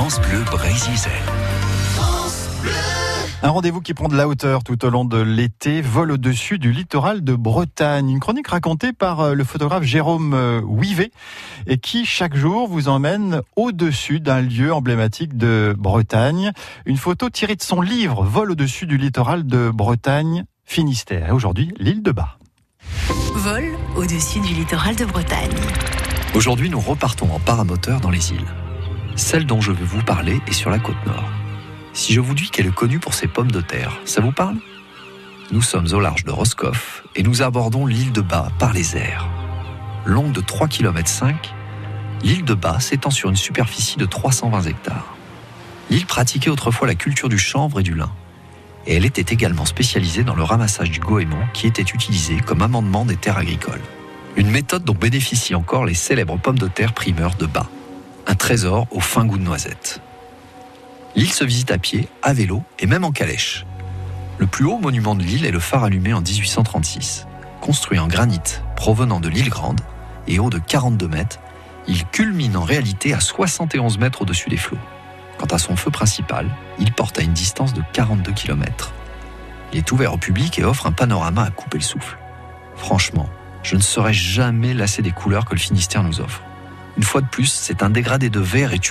France Bleu Brésil. Un rendez-vous qui prend de la hauteur tout au long de l'été, vol au-dessus du littoral de Bretagne. Une chronique racontée par euh, le photographe Jérôme euh, Ouivet et qui chaque jour vous emmène au-dessus d'un lieu emblématique de Bretagne. Une photo tirée de son livre Vol au-dessus du littoral de Bretagne, Finistère. Et aujourd'hui, l'île de Bas. Vol au-dessus du littoral de Bretagne. Aujourd'hui, nous repartons en paramoteur dans les îles. Celle dont je veux vous parler est sur la côte nord. Si je vous dis qu'elle est connue pour ses pommes de terre, ça vous parle? Nous sommes au large de Roscoff et nous abordons l'île de Bas par les airs. Longue de 3,5 km, l'île de Bas s'étend sur une superficie de 320 hectares. L'île pratiquait autrefois la culture du chanvre et du lin. Et elle était également spécialisée dans le ramassage du goémon qui était utilisé comme amendement des terres agricoles. Une méthode dont bénéficient encore les célèbres pommes de terre primeurs de Bas. Un trésor au fin goût de noisette. L'île se visite à pied, à vélo et même en calèche. Le plus haut monument de l'île est le phare allumé en 1836. Construit en granit provenant de l'île Grande et haut de 42 mètres, il culmine en réalité à 71 mètres au-dessus des flots. Quant à son feu principal, il porte à une distance de 42 km. Il est ouvert au public et offre un panorama à couper le souffle. Franchement, je ne serais jamais lassé des couleurs que le Finistère nous offre. Une fois de plus, c'est un dégradé de vert et